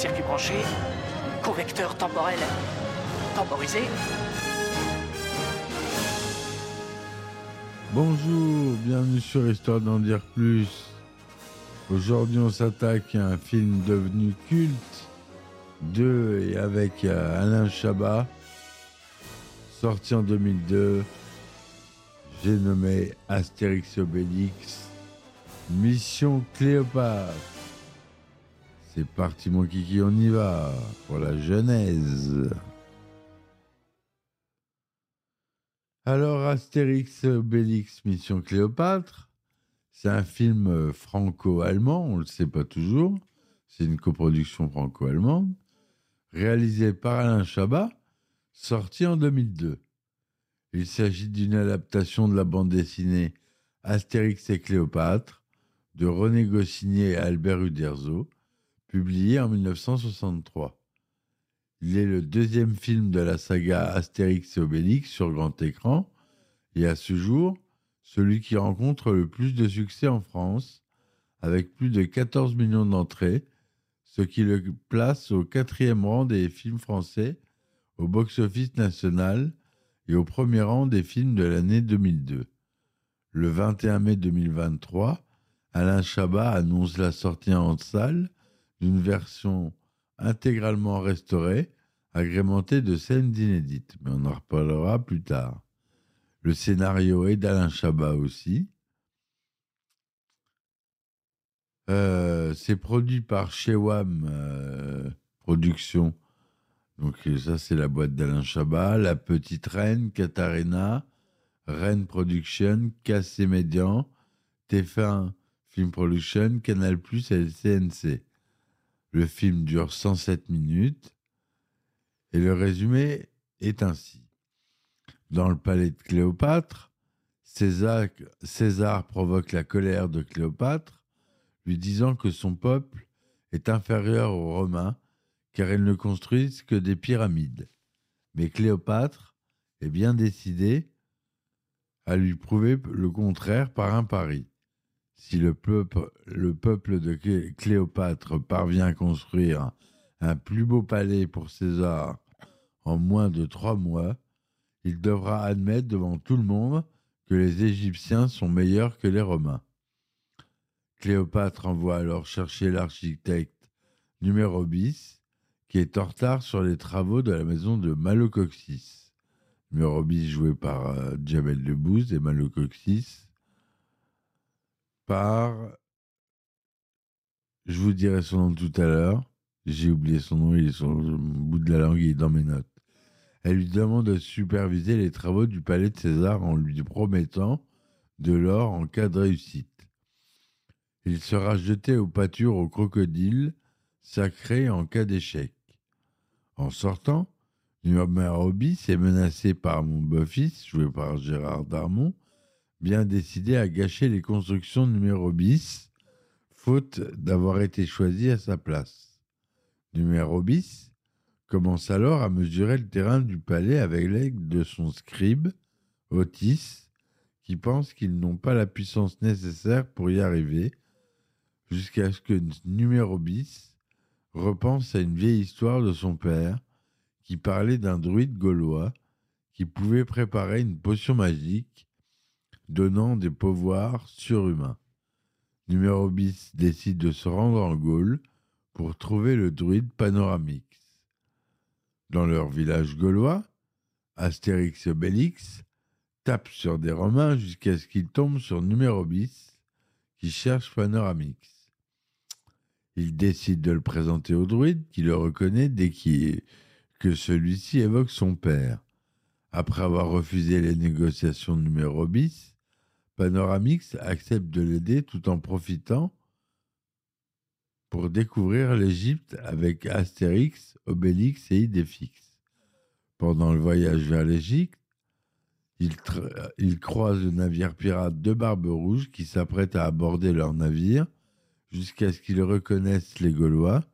circuit branché, correcteur temporel temporisé. Bonjour, bienvenue sur Histoire d'en dire plus. Aujourd'hui, on s'attaque à un film devenu culte de et avec euh, Alain Chabat, sorti en 2002. J'ai nommé Astérix Obélix, Mission Cléopâtre. C'est parti, mon kiki, on y va pour la genèse. Alors, Astérix Obélix Mission Cléopâtre, c'est un film franco-allemand, on ne le sait pas toujours. C'est une coproduction franco-allemande, réalisée par Alain Chabat, sorti en 2002. Il s'agit d'une adaptation de la bande dessinée Astérix et Cléopâtre de René Goscinny et Albert Uderzo, publiée en 1963. Il est le deuxième film de la saga Astérix et Obélix sur grand écran et à ce jour, celui qui rencontre le plus de succès en France, avec plus de 14 millions d'entrées, ce qui le place au quatrième rang des films français au box-office national et au premier rang des films de l'année 2002. Le 21 mai 2023, Alain Chabat annonce la sortie en salle d'une version intégralement restaurée, agrémentée de scènes inédites, mais on en reparlera plus tard. Le scénario est d'Alain Chabat aussi. Euh, c'est produit par Shewam euh, Productions. Donc euh, ça, c'est la boîte d'Alain Chabat. La Petite Reine, Katarina, Reine Production, Cassé Médian, TF1 Film Production, Canal+, et le CNC. Le film dure 107 minutes et le résumé est ainsi. Dans le palais de Cléopâtre, César, provoque la colère de Cléopâtre, lui disant que son peuple est inférieur aux Romains car ils ne construisent que des pyramides. Mais Cléopâtre est bien décidée à lui prouver le contraire par un pari. Si le peuple, le peuple de Cléopâtre parvient à construire un plus beau palais pour César en moins de trois mois, il devra admettre devant tout le monde que les Égyptiens sont meilleurs que les Romains. Cléopâtre envoie alors chercher l'architecte numéro bis, qui est en retard sur les travaux de la maison de Malocoxis. Numéro bis joué par euh, Jamel et Malocoxis Je vous dirai son nom tout à l'heure. J'ai oublié son nom, il est sur bout de la langue, il est dans mes notes. Elle lui demande de superviser les travaux du palais de César en lui promettant de l'or en cas de réussite. Il sera jeté au pâture au crocodile, sacré en cas d'échec. En sortant, numéro bis est menacé par mon beau-fils, joué par Gérard Darmon, bien décidé à gâcher les constructions numéro bis, faute d'avoir été choisi à sa place. Numéro bis commence alors à mesurer le terrain du palais avec l'aide de son scribe, Otis, qui pense qu'ils n'ont pas la puissance nécessaire pour y arriver, jusqu'à ce que numéro bis repense à une vieille histoire de son père qui parlait d'un druide gaulois qui pouvait préparer une potion magique donnant des pouvoirs surhumains. Numéro bis décide de se rendre en Gaule pour trouver le druide Panoramix. Dans leur village gaulois, Astérix et Obélix tapent sur des Romains jusqu'à ce qu'ils tombent sur numéro bis qui cherche Panoramix. Il décide de le présenter au druide qui le reconnaît dès que celui-ci évoque son père. Après avoir refusé les négociations numéro bis, Panoramix accepte de l'aider tout en profitant pour découvrir l'Égypte avec Astérix, Obélix et Idéfix. Pendant le voyage vers l'Égypte, il, tra- il croise le navire pirate de Barbe Rouge qui s'apprête à aborder leur navire jusqu'à ce qu'ils reconnaissent les Gaulois,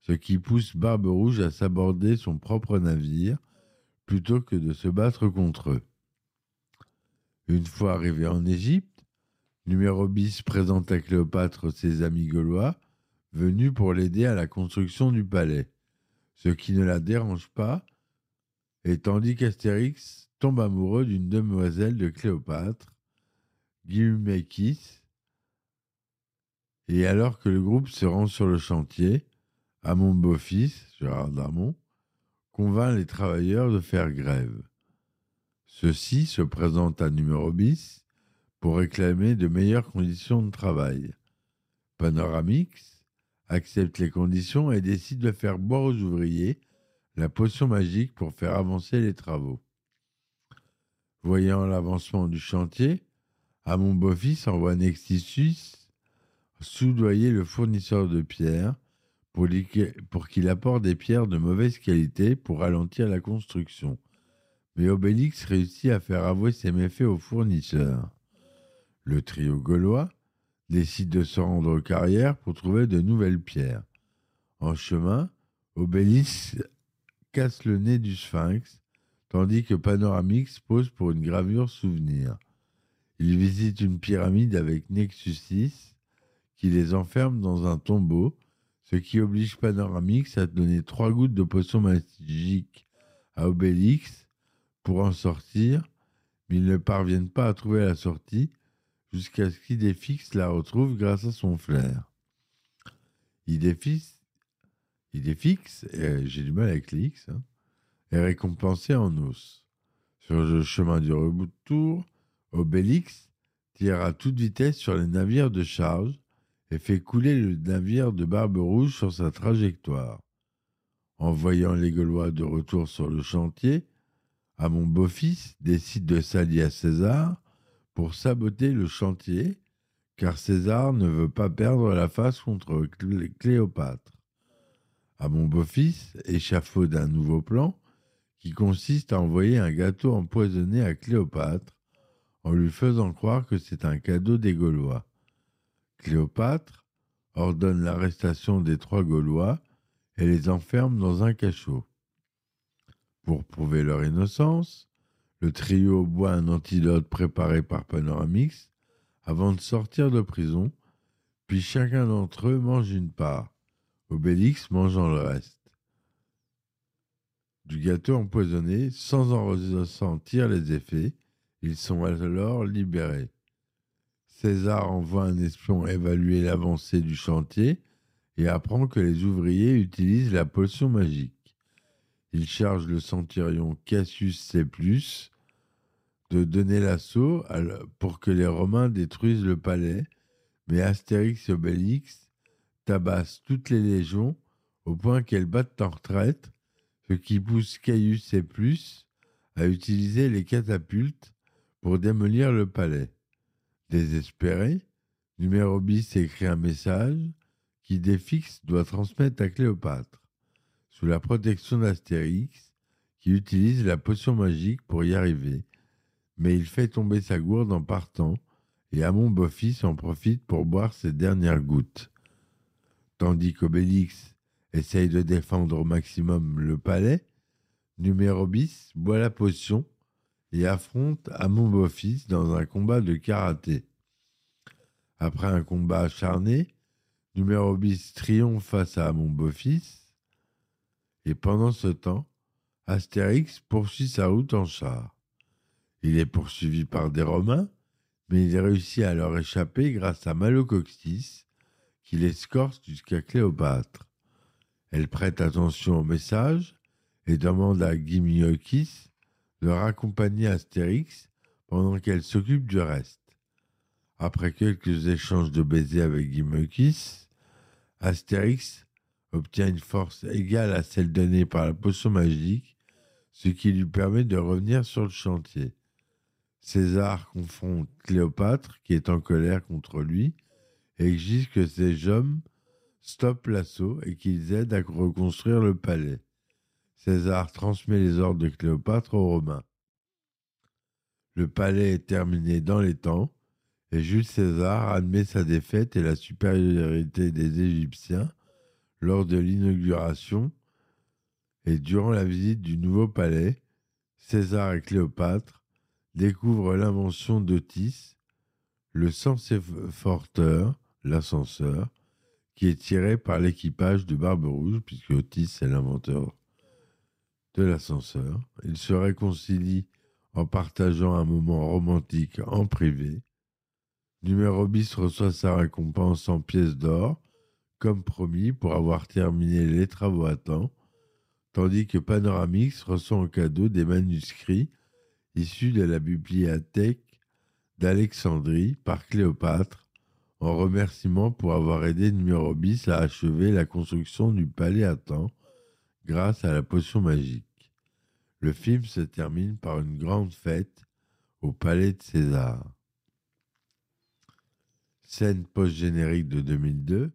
ce qui pousse Barbe Rouge à s'aborder son propre navire plutôt que de se battre contre eux. Une fois arrivé en Égypte, numéro bis présente à Cléopâtre ses amis gaulois venus pour l'aider à la construction du palais, ce qui ne la dérange pas, et tandis qu'Astérix tombe amoureux d'une demoiselle de Cléopâtre, Guilmekis, et alors que le groupe se rend sur le chantier, Amon beau-fils, Gérard Darmon, convainc les travailleurs de faire grève. Ceux-ci se présentent à numéro bis pour réclamer de meilleures conditions de travail. Panoramix accepte les conditions et décide de faire boire aux ouvriers la potion magique pour faire avancer les travaux. Voyant l'avancement du chantier, Amon beau-fils envoie Nextisus soudoyer le fournisseur de pierres pour qu'il apporte des pierres de mauvaise qualité pour ralentir la construction. Mais Obélix réussit à faire avouer ses méfaits au fournisseur. Le trio gaulois décide de se rendre aux carrières pour trouver de nouvelles pierres. En chemin, Obélix casse le nez du sphinx, tandis que Panoramix pose pour une gravure souvenir. Il visite une pyramide avec Nexus 6 qui les enferme dans un tombeau, ce qui oblige Panoramix à donner trois gouttes de potion magique à Obélix pour en sortir, mais ils ne parviennent pas à trouver la sortie jusqu'à ce qu'Idéfix la retrouve grâce à son flair. Idéfix, Idéfix j'ai du mal avec les X, hein, est récompensé en os. Sur le chemin du retour, Obélix tire à toute vitesse sur les navires de charge et fait couler le navire de Barbe Rouge sur sa trajectoire. En voyant les Gaulois de retour sur le chantier, Amon beau-fils décide de s'allier à César pour saboter le chantier, car César ne veut pas perdre la face contre Clé- Cléopâtre. Amon beau-fils échafaude un nouveau plan qui consiste à envoyer un gâteau empoisonné à Cléopâtre en lui faisant croire que c'est un cadeau des Gaulois. Cléopâtre ordonne l'arrestation des trois Gaulois et les enferme dans un cachot. Pour prouver leur innocence, le trio boit un antidote préparé par Panoramix avant de sortir de prison, puis chacun d'entre eux mange une part, Obélix mangeant le reste. Du gâteau empoisonné, sans en ressentir les effets, ils sont alors libérés. César envoie un espion évaluer l'avancée du chantier et apprend que les ouvriers utilisent la potion magique. Il charge le centurion Cassius C+, de donner l'assaut pour que les Romains détruisent le palais, mais Astérix et Obélix tabassent toutes les légions au point qu'elles battent en retraite, ce qui pousse Caius C+, à utiliser les catapultes pour démolir le palais. Désespéré, numéro bis écrit un message qui Défix doit transmettre à Cléopâtre, sous la protection d'Astérix, qui utilise la potion magique pour y arriver, mais il fait tomber sa gourde en partant, et Amon Beau-Fils en profite pour boire ses dernières gouttes. Tandis qu'Obélix essaye de défendre au maximum le palais, numéro bis boit la potion et affronte Amon Beau-Fils dans un combat de karaté. Après un combat acharné, numéro bis triomphe face à Amon Beau-Fils, et pendant ce temps, Astérix poursuit sa route en char. Il est poursuivi par des Romains, mais il réussit à leur échapper grâce à Malocoxis, qui l'escorte jusqu'à Cléopâtre. Elle prête attention au message et demande à Gimiochis de raccompagner Astérix pendant qu'elle s'occupe du reste. Après quelques échanges de baisers avec Gimiochis, Astérix obtient une force égale à celle donnée par la potion magique, ce qui lui permet de revenir sur le chantier. César confronte Cléopâtre, qui est en colère contre lui, et exige que ses hommes stoppent l'assaut et qu'ils aident à reconstruire le palais. César transmet les ordres de Cléopâtre aux Romains. Le palais est terminé dans les temps, et Jules César admet sa défaite et la supériorité des Égyptiens lors de l'inauguration et durant la visite du nouveau palais, César et Cléopâtre découvrent l'invention d'Otis, le forteur, l'ascenseur, qui est tiré par l'équipage de Barbe Rouge, puisque Otis est l'inventeur de l'ascenseur. Ils se réconcilient en partageant un moment romantique en privé. Numéro bis reçoit sa récompense en pièces d'or, comme promis, pour avoir terminé les travaux à temps, tandis que Panoramix reçoit en cadeau des manuscrits issus de la bibliothèque d'Alexandrie par Cléopâtre, en remerciement pour avoir aidé Numéro bis à achever la construction du palais à temps grâce à la potion magique. Le film se termine par une grande fête au palais de César. Scène post-générique de 2002.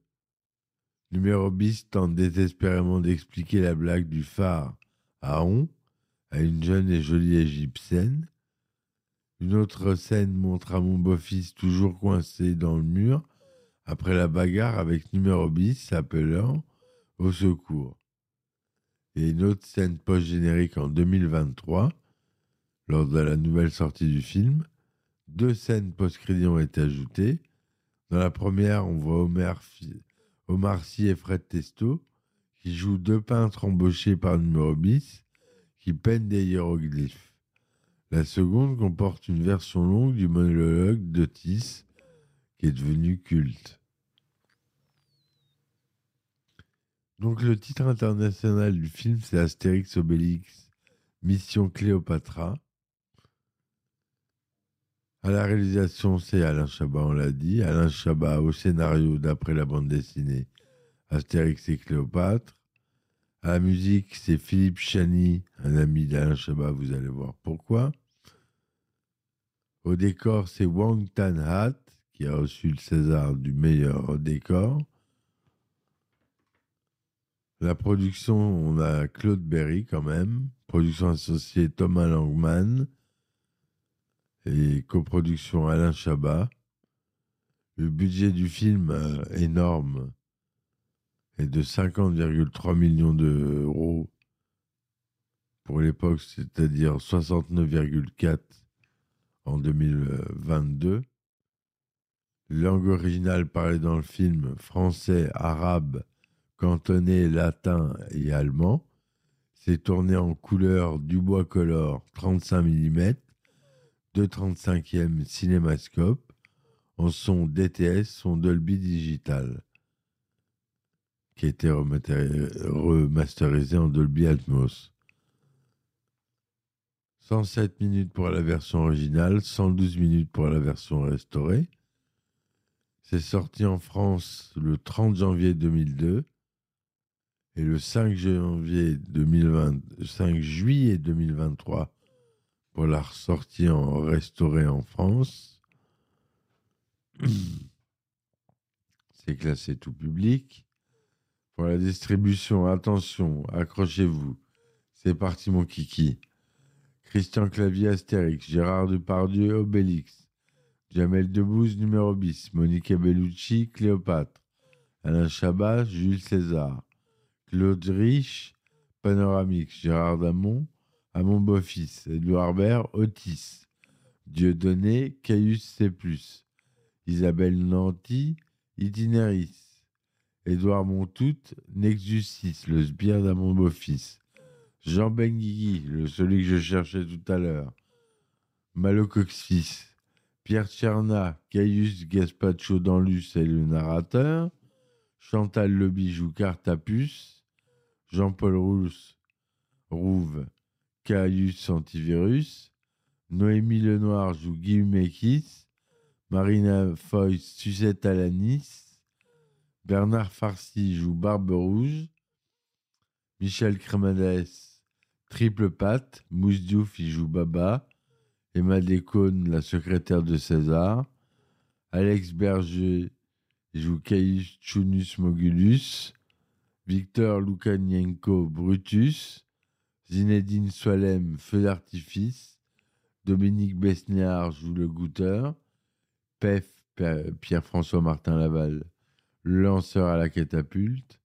Numéro bis tente désespérément d'expliquer la blague du phare à On à une jeune et jolie égyptienne. Une autre scène montre à mon beau-fils toujours coincé dans le mur après la bagarre avec numéro bis appelant au secours et une autre scène post-générique en 2023, lors de la nouvelle sortie du film. Deux scènes post-crédit ont été ajoutées. Dans la première, on voit Omar, Omar Sy et Fred Testo qui jouent deux peintres embauchés par numéro bis qui peignent des hiéroglyphes. La seconde comporte une version longue du monologue d'Otis qui est devenu culte. Donc le titre international du film, c'est Astérix Obélix, Mission Cléopatra. À la réalisation, c'est Alain Chabat, on l'a dit. Alain Chabat au scénario d'après la bande dessinée Astérix et Cléopâtre. À la musique, c'est Philippe Chani, un ami d'Alain Chabat, vous allez voir pourquoi. Au décor, c'est Wang Tan Hat, qui a reçu le César du meilleur décor. La production, on a Claude Berry quand même. Production associée Thomas Langman. Et coproduction Alain Chabat. Le budget du film euh, énorme est de 50,3 millions d'euros pour l'époque, c'est-à-dire 69,4 en 2022. Langue originale parlée dans le film français, arabe, cantonné latin et allemand. C'est tourné en couleur Dubois Color 35 mm, 235e cinémascope, en son DTS, son Dolby Digital, qui a été remasterisé en Dolby Atmos. 107 minutes pour la version originale, 112 minutes pour la version restaurée. C'est sorti en France le 30 janvier 2002 et le 5 janvier 2020, 5 juillet 2023 pour la ressortie en restaurée en France. C'est classé tout public. Pour la distribution, attention, accrochez-vous. C'est parti mon kiki. Christian Clavier Astérix, Gérard Depardieu Obélix, Jamel Debbouze numéro bis, Monique Bellucci Cléopâtre, Alain Chabat Jules César, Claude Rich, Panoramix, Gérard Damon, Amon Beaufils, Edouard Baird, Otis, Dieudonné, Caius C+, Isabelle Nanty, Itinéris, Édouard Montout, Nexus 6, le sbire d'Amon Beaufils, Jean Benguigui, le celui que je cherchais tout à l'heure, Malocoxis, Pierre Tcherna, Caius Gaspacho Danlus et le narrateur, Chantal Le Bijou Cartapus, Jean-Paul Rousse, Rouve, Caius Antivirus, Noémie Lenoir joue Guillaume Marina Foy Suzette Alanis, Bernard Farcy joue Barbe Rouge, Michel Cremades Triple Pat, Mousse Diouf y joue Baba, Emma Descaunes, la secrétaire de César, Alex Berger joue Caius Chunus Mogulus, Victor Lukanienko, Brutus, Zinedine Soilem, Feu d'artifice, Dominique Besnéard joue le goûteur, Pef, Pierre-François Martin Laval, lanceur à la catapulte,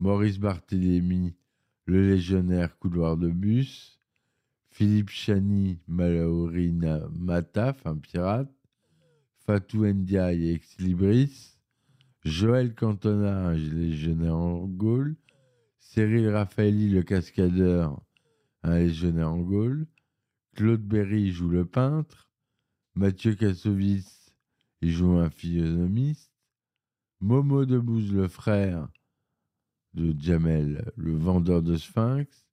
Maurice Barthélémy, le légionnaire couloir de bus, Philippe Chani, Malaurina Mataf, un pirate, Fatou Ndiaye, ex libris, Joël Cantona, légionnaire en Gaule, Cyril Raffaelli, le cascadeur, un légionnaire en Gaule, Claude Berry joue le peintre, Mathieu Kassovitz, joue un physionomiste, Momo Debouze, le frère de Jamel, le vendeur de Sphinx,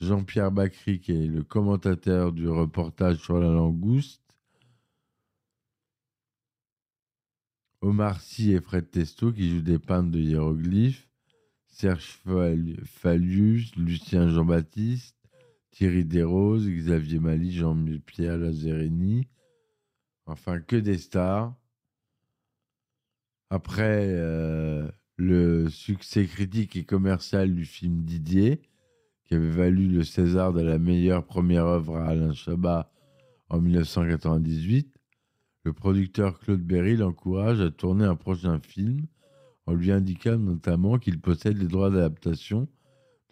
Jean-Pierre Bacry, qui est le commentateur du reportage sur la langouste, Omar Sy et Fred Testo, qui jouent des peintres de hiéroglyphes, Serge Fallius, Lucien Jean-Baptiste, Thierry Desroses, Xavier Mali, Jean-Pierre Lazzarini, enfin que des stars. Après euh, le succès critique et commercial du film Didier, qui avait valu le César de la meilleure première œuvre à Alain Chabat en 1998, le producteur Claude Berry l'encourage à tourner un prochain film en lui indiquant notamment qu'il possède les droits d'adaptation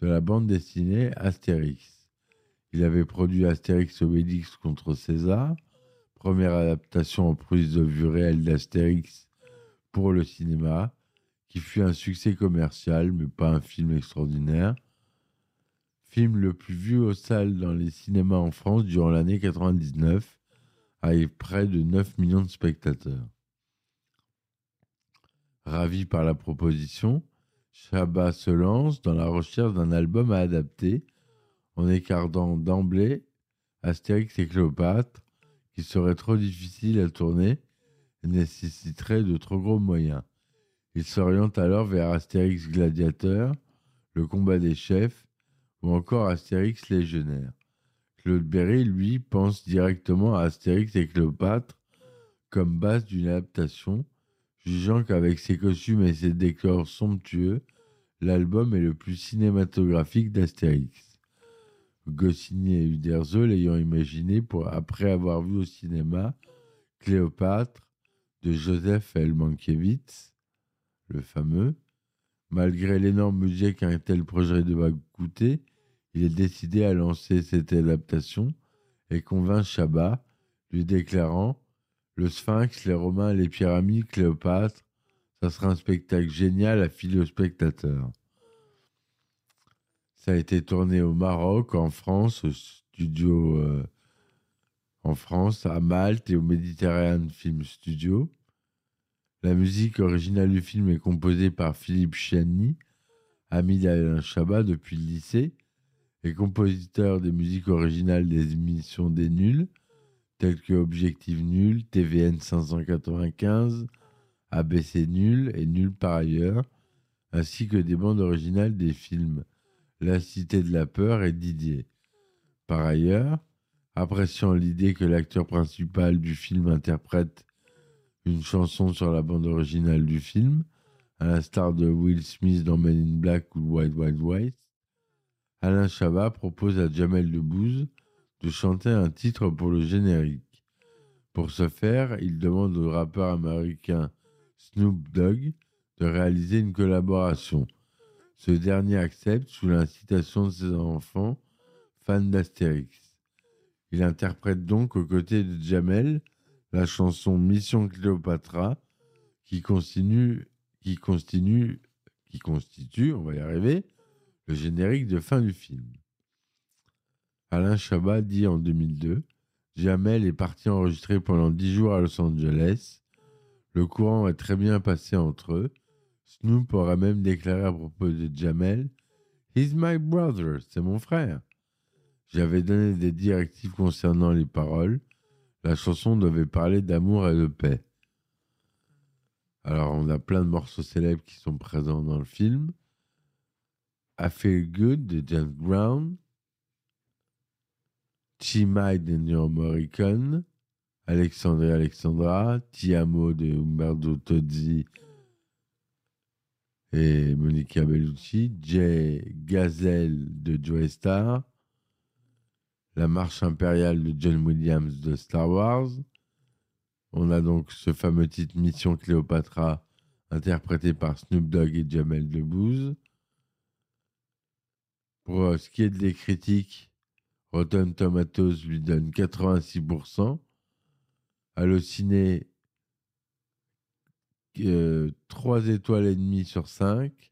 de la bande dessinée Astérix. Il avait produit Astérix Obélix contre César, première adaptation en prise de vue réelle d'Astérix pour le cinéma, qui fut un succès commercial, mais pas un film extraordinaire. Film le plus vu aux salles dans les cinémas en France durant l'année 99, avec près de 9 millions de spectateurs. Ravi par la proposition, Chabat se lance dans la recherche d'un album à adapter, en écartant d'emblée Astérix et Cléopâtre, qui serait trop difficile à tourner et nécessiterait de trop gros moyens. Il s'oriente alors vers Astérix Gladiateur, le combat des chefs, ou encore Astérix Légionnaire. Claude Berry, lui, pense directement à Astérix et Cléopâtre comme base d'une adaptation, jugeant qu'avec ses costumes et ses décors somptueux, l'album est le plus cinématographique d'Astérix. Goscinny et Uderzo l'ayant imaginé pour, après avoir vu au cinéma Cléopâtre de Joseph L. Mankiewicz, le fameux. Malgré l'énorme budget qu'un tel projet devait coûter, il est décidé à lancer cette adaptation et convainc Chabat, lui déclarant Le Sphinx, les Romains, les pyramides, Cléopâtre, ça sera un spectacle génial à filer aux spectateurs. Ça a été tourné au Maroc, en France, au studio euh, en France, à Malte et au Mediterranean Film Studio. La musique originale du film est composée par Philippe Chiani, ami d'Alain Chabat depuis le lycée, et compositeur des musiques originales des émissions des nuls, telles que Objectif Nul, TVN 595, ABC Nul et Nul par ailleurs, ainsi que des bandes originales des films La Cité de la Peur et Didier. Par ailleurs, appréciant l'idée que l'acteur principal du film interprète une chanson sur la bande originale du film, à l'instar de Will Smith dans Men in Black ou White White White, Alain Chabat propose à Jamel Debbouze de chanter un titre pour le générique. Pour ce faire, il demande au rappeur américain Snoop Dogg de réaliser une collaboration. Ce dernier accepte sous l'incitation de ses enfants, fans d'Astérix. Il interprète donc aux côtés de Jamel la chanson Mission Cléopatra qui continue, qui continue, qui constitue, on va y arriver, le générique de fin du film. Alain Chabat dit en 2002 Jamel est parti enregistrer pendant dix jours à Los Angeles. Le courant est très bien passé entre eux. Snoop aurait même déclaré à propos de Jamel He's my brother, c'est mon frère. J'avais donné des directives concernant les paroles. La chanson devait parler d'amour et de paix. Alors, on a plein de morceaux célèbres qui sont présents dans le film. I Feel Good de James Brown, Might de New Morricone, Alexandre Alexandra, Ti Amo de Umberto Tozzi et Monica Bellucci, Jay Gazelle de Joe Star, La Marche impériale de John Williams de Star Wars. On a donc ce fameux titre Mission Cléopatra, interprété par Snoop Dogg et Jamel Debbouze. Pour euh, ce qui est des critiques, Rotten Tomatoes lui donne 86%. Allociné, euh, 3 étoiles et demie sur 5.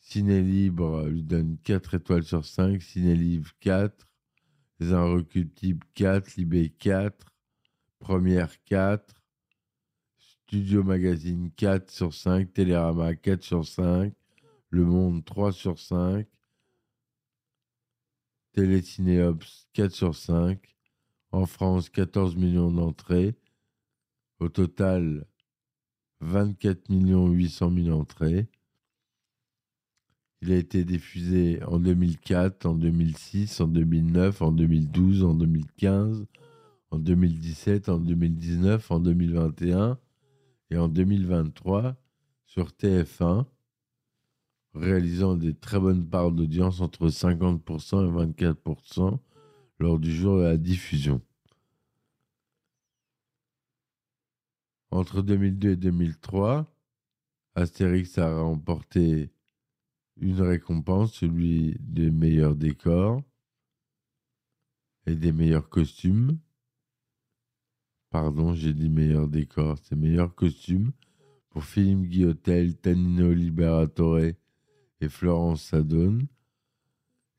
Ciné Libre lui donne 4 étoiles sur 5. Ciné Livre 4. Les Inrecuptibles 4. Libé 4. Première 4. Studio Magazine 4 sur 5. Télérama 4 sur 5. Le Monde 3 sur 5. Télécinéops 4 sur 5. En France, 14 millions d'entrées. Au total, 24 800 000 entrées. Il a été diffusé en 2004, en 2006, en 2009, en 2012, en 2015, en 2017, en 2019, en 2021 et en 2023 sur TF1, réalisant des très bonnes parts d'audience entre 50% et 24% lors du jour de la diffusion. Entre 2002 et 2003, Astérix a remporté une récompense, celui des meilleurs décors et des meilleurs costumes. Pardon, j'ai dit meilleurs décors, c'est meilleurs costumes pour Philippe Guillotel, Tanino Liberatore et Florence Sadone.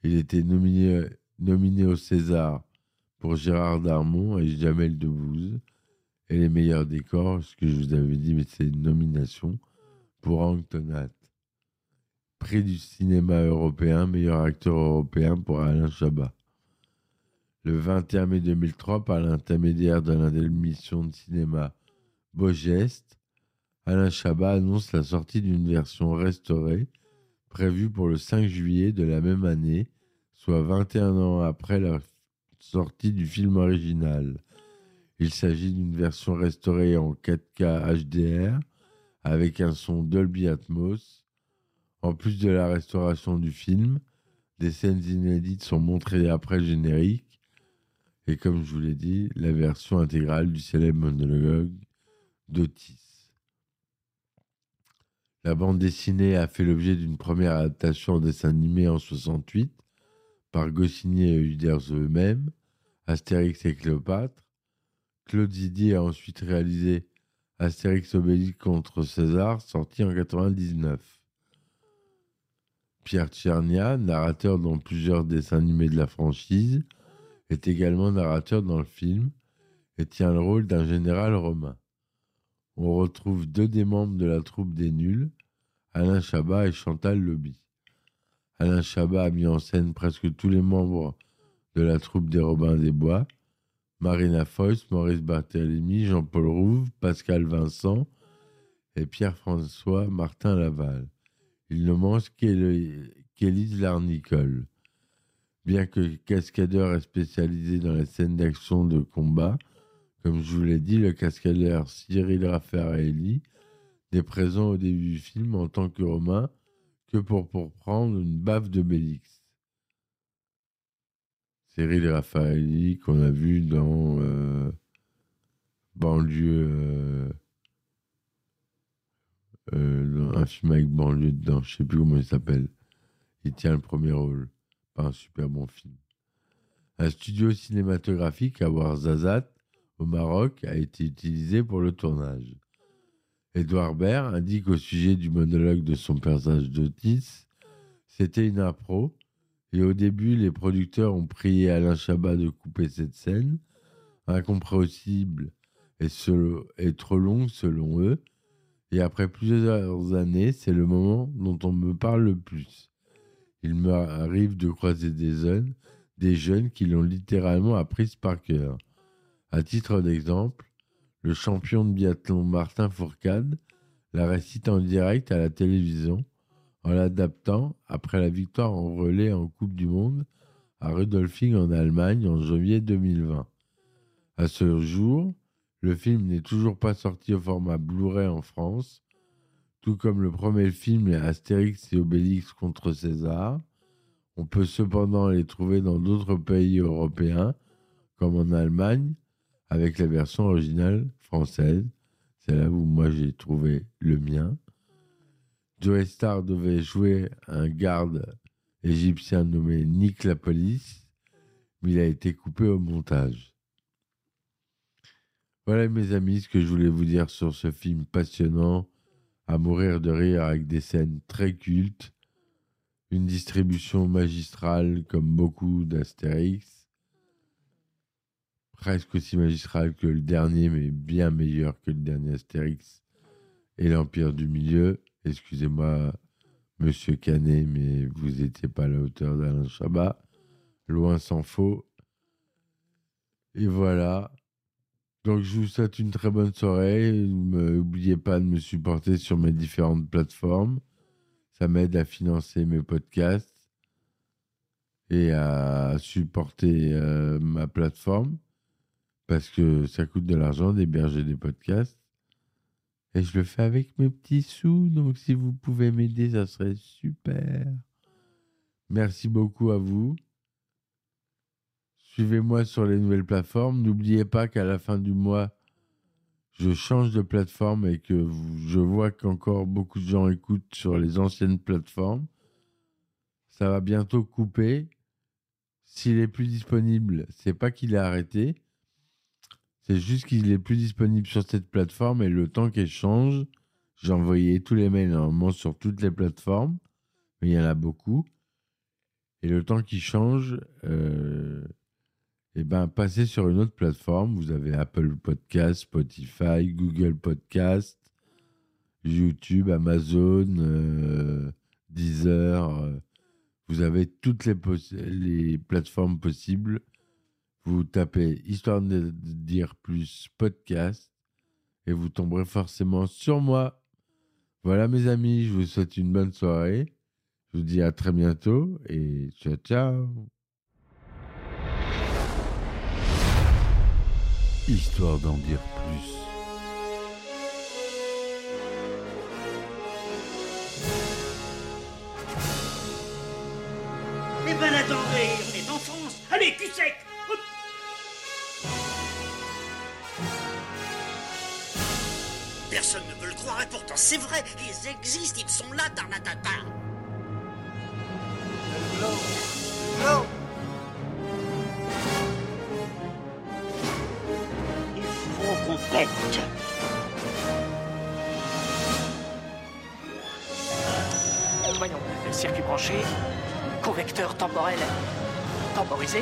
Il était nominé, nominé au César pour Gérard Darmon et Jamel Debbouze. Et les meilleurs décors, ce que je vous avais dit, mais c'est une nomination pour Hank Tonat. Prix du cinéma européen, meilleur acteur européen pour Alain Chabat. Le 21 mai 2003, par l'intermédiaire de l'émission de cinéma Beau Geste, Alain Chabat annonce la sortie d'une version restaurée prévue pour le 5 juillet de la même année, soit 21 ans après la sortie du film original. Il s'agit d'une version restaurée en 4K HDR avec un son Dolby Atmos. En plus de la restauration du film, des scènes inédites sont montrées après le générique et comme je vous l'ai dit, la version intégrale du célèbre monologue d'Otis. La bande dessinée a fait l'objet d'une première adaptation en dessin animé en 68 par Goscinny et Uderzo eux-mêmes, Astérix et Cléopâtre. Claude Zidi a ensuite réalisé Astérix Obélix contre César, sorti en 99. Pierre Tchernia, narrateur dans plusieurs dessins animés de la franchise, est également narrateur dans le film et tient le rôle d'un général romain. On retrouve deux des membres de la troupe des nuls, Alain Chabat et Chantal Lobby. Alain Chabat a mis en scène presque tous les membres de la troupe des Robins des Bois, Marina Foïs, Maurice Barthélémy, Jean-Paul Rouve, Pascal Vincent et Pierre-François Martin Laval. Il ne manque qu'Élise Larnicole. Bien que cascadeur est spécialisé dans les scènes d'action de combat, comme je vous l'ai dit, le cascadeur Cyril Raffaelli n'est présent au début du film en tant que Romain que pour, pour prendre une baffe de Bélix. Cyril Raffaelli qu'on a vu dans euh, Banlieue. Euh, euh, un film avec banlieue dedans, je sais plus comment il s'appelle. Il tient le premier rôle. Pas un super bon film. Un studio cinématographique à Ouarzazate, au Maroc, a été utilisé pour le tournage. Edouard Baird indique au sujet du monologue de son personnage d'Otis c'était une impro, et au début, les producteurs ont prié Alain Chabat de couper cette scène, incompréhensible et, trop longue selon eux. Et après plusieurs années, c'est le moment dont on me parle le plus. Il m'arrive de croiser des jeunes, des jeunes qui l'ont littéralement apprise par cœur. À titre d'exemple, le champion de biathlon Martin Fourcade la récite en direct à la télévision en l'adaptant après la victoire en relais en Coupe du Monde à Rudolfing en Allemagne en janvier 2020. À ce jour, le film n'est toujours pas sorti au format Blu-ray en France, tout comme le premier film Astérix et Obélix contre César. On peut cependant les trouver dans d'autres pays européens, comme en Allemagne, avec la version originale française. C'est là où moi j'ai trouvé le mien. Joe Star devait jouer un garde égyptien nommé Nick la police, mais il a été coupé au montage. Voilà mes amis ce que je voulais vous dire sur ce film passionnant, à mourir de rire avec des scènes très cultes, une distribution magistrale comme beaucoup d'Astérix, presque aussi magistrale que le dernier, mais bien meilleur que le dernier Astérix et l'Empire du Milieu. Excusez-moi, monsieur Canet, mais vous n'étiez pas à la hauteur d'Alain Chabat. Loin s'en faut. Et voilà. Donc, je vous souhaite une très bonne soirée. N'oubliez pas de me supporter sur mes différentes plateformes. Ça m'aide à financer mes podcasts et à supporter euh, ma plateforme parce que ça coûte de l'argent d'héberger des podcasts. Et je le fais avec mes petits sous, donc si vous pouvez m'aider, ça serait super. Merci beaucoup à vous. Suivez-moi sur les nouvelles plateformes. N'oubliez pas qu'à la fin du mois, je change de plateforme et que je vois qu'encore beaucoup de gens écoutent sur les anciennes plateformes. Ça va bientôt couper. S'il est plus disponible, c'est pas qu'il est arrêté. C'est juste qu'il est plus disponible sur cette plateforme et le temps qu'elle change, j'ai envoyé tous les mails normalement sur toutes les plateformes, mais il y en a beaucoup. Et le temps qui change, euh, eh ben, passez sur une autre plateforme. Vous avez Apple Podcast, Spotify, Google Podcast, YouTube, Amazon, euh, Deezer. Euh, vous avez toutes les, les plateformes possibles vous tapez Histoire de dire plus podcast et vous tomberez forcément sur moi. Voilà mes amis, je vous souhaite une bonne soirée. Je vous dis à très bientôt et ciao ciao. Histoire d'en dire plus. Eh ben attendez, on est en France. Allez, cul sec le croire et pourtant c'est vrai, ils existent, ils sont là, Tarnatata. Il faut qu'on pète. Voyons, circuit branché, convecteur temporel temporisé,